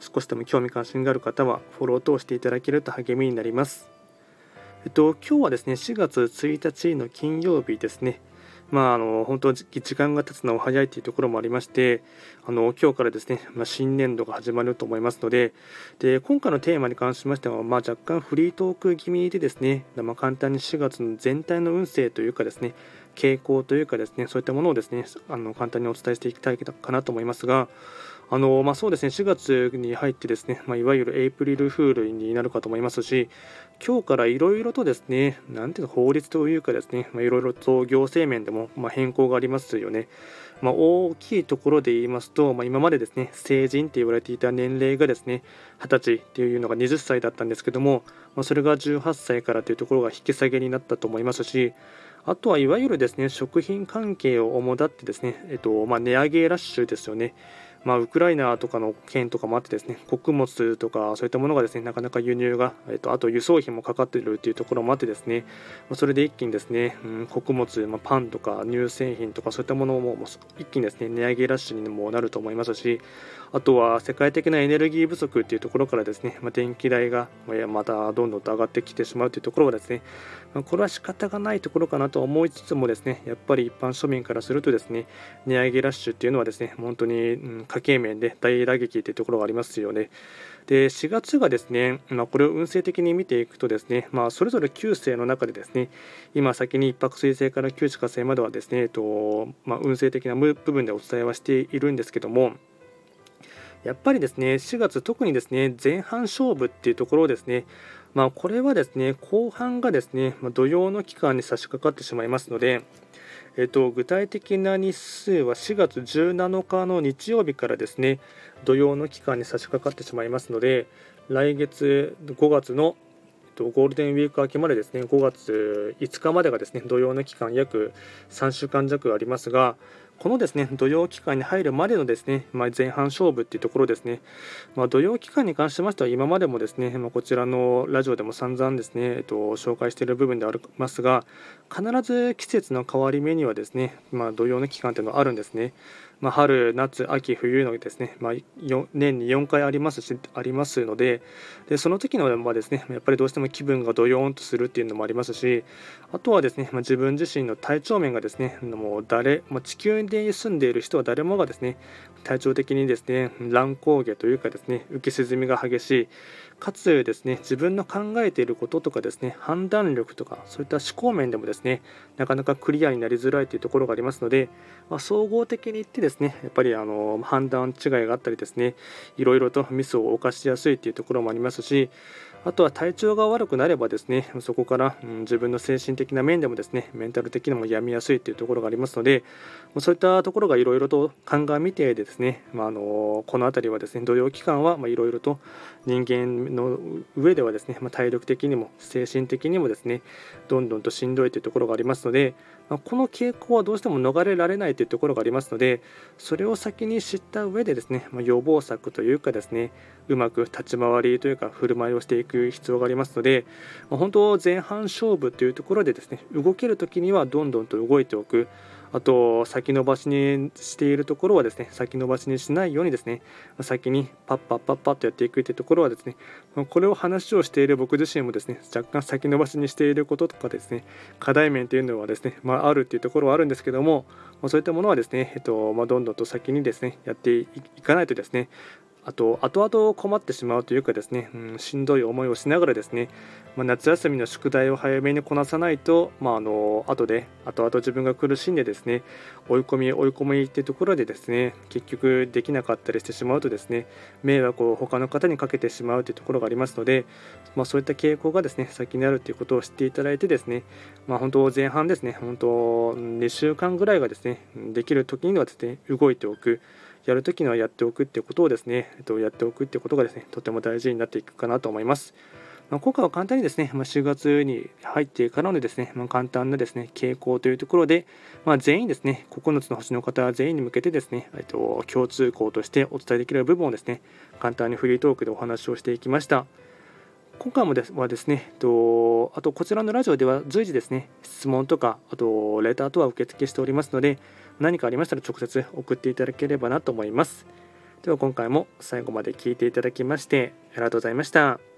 少しでも興味関心がある方はフォローとしていただけると励みになります。えっと、今日はですね、4月1日の金曜日ですね。まあ、あの本当、時間が経つのは早いというところもありまして、あの今日からですね、まあ、新年度が始まると思いますので、で今回のテーマに関しましては、まあ、若干フリートーク気味でですね、まあ、簡単に4月の全体の運勢というかですね、傾向というかですね、そういったものをですね、あの簡単にお伝えしていきたいかなと思いますが、あのまあ、そうですね4月に入ってですね、まあ、いわゆるエイプリルフールになるかと思いますし、今日からいろいろとですね、なんていうの法律というかですね、いろいろと行政面でもまあ変更がありますよね。まあ、大きいところで言いますと、まあ、今までですね成人って言われていた年齢がですね20歳っていうのが20歳だったんですけども、まあ、それが18歳からというところが引き下げになったと思いますしあとはいわゆるですね食品関係を主だってですね、えっとまあ、値上げラッシュですよね。まあ、ウクライナとかの件とかもあってですね穀物とかそういったものがですねなかなか輸入が、えっと、あと輸送費もかかっているというところもあってですねまそれで一気にですね、うん、穀物、まあ、パンとか乳製品とかそういったものも一気にですね値上げラッシュにもなると思いますしあとは世界的なエネルギー不足というところからですね、まあ、電気代がまたどんどんと上がってきてしまうというところはですね、まあ、これは仕方がないところかなと思いつつもですねやっぱり一般庶民からするとですね値上げラッシュっていうのはですね本当に、うん、家計面で大打撃というところがありますよね。で4月がですね、まあ、これを運勢的に見ていくとですね、まあ、それぞれ9星の中でですね今先に一泊水星から九地火星まではですね、えっとまあ、運勢的な部分でお伝えはしているんですけどもやっぱりですね4月特にですね前半勝負っていうところですねまあ、これはですね後半がですね、ま土曜の期間に差し掛かってしまいますので、えっと、具体的な日数は4月17日の日曜日からですね土曜の期間に差し掛かってしまいますので来月5月のゴールデンウィーク明けまでですね5月5日までがですね土曜の期間約3週間弱ありますがこのですね土曜期間に入るまでのですね、まあ、前半勝負っていうところですね、まあ、土曜期間に関しましては今までもですね、まあ、こちらのラジオでも散々ですね、えっと、紹介している部分でありますが必ず季節の変わり目にはですね、ま、土曜の期間っていうのはあるんですね。まあ、春、夏、秋、冬のですね、まあ、年に4回ありますしありますのででその時のはですねやっぱりどうしても気分がどよーんとするっていうのもありますしあとはですね、まあ、自分自身の体調面がですねもう誰、まあ、地球に住んでいる人は誰もがですね体調的にですね乱高下というかですね浮き沈みが激しい。かつですね自分の考えていることとかですね判断力とかそういった思考面でもですねなかなかクリアになりづらいというところがありますので、まあ、総合的に言ってですねやっぱりあの判断違いがあったりですねいろいろとミスを犯しやすいというところもありますしあとは体調が悪くなればですねそこから、うん、自分の精神的な面でもですねメンタル的にも病みやすいというところがありますのでそういったところがいろいろと鑑みてでですね、まあ、あのこの辺りはですね土曜期間はいろいろと人間の上ではですね、まあ、体力的にも精神的にもですねどんどんとしんどいというところがありますので、まあ、この傾向はどうしても逃れられないというところがありますのでそれを先に知った上でですね、ま予防策というかですねうまく立ち回りというか振る舞いをしていく必要がありますので、ま、本当前半勝負というところでですね動ける時にはどんどんと動いておく。あと先延ばしにしているところはですね先延ばしにしないようにですね先にパッパッパッパッとやっていくというところはですねこれを話をしている僕自身もですね若干先延ばしにしていることとかですね課題面というのはですね、まあ、あるっていうところはあるんですけどもそういったものはですね、えっとまあ、どんどんと先にですねやっていかないとですねあと後々困ってしまうというかですね、うん、しんどい思いをしながらですね、まあ、夏休みの宿題を早めにこなさないと、まあ、あの後で後々自分が苦しんでですね追い込み追い込みっていうところでですね結局できなかったりしてしまうとですね迷惑を他の方にかけてしまうというところがありますので、まあ、そういった傾向がですね先にあるということを知っていただいてですね、まあ、本当前半ですね本当2週間ぐらいがですねできる時にはですね動いておく。やるときにはやっておくっていうことをですね、えっと、やっておくってことがですねとても大事になっていくかなと思います。まあ、今回は簡単にですね、まあ、4月に入ってからのですね、まあ、簡単なですね傾向というところで、まあ、全員ですね、9つの星の方全員に向けてですね、えっと、共通項としてお伝えできる部分をですね、簡単にフリートークでお話をしていきました。今回もですはですね、とあとこちらのラジオでは随時ですね、質問とか、あとレターとは受付しておりますので、何かありましたら直接送っていただければなと思います。では今回も最後まで聞いていただきましてありがとうございました。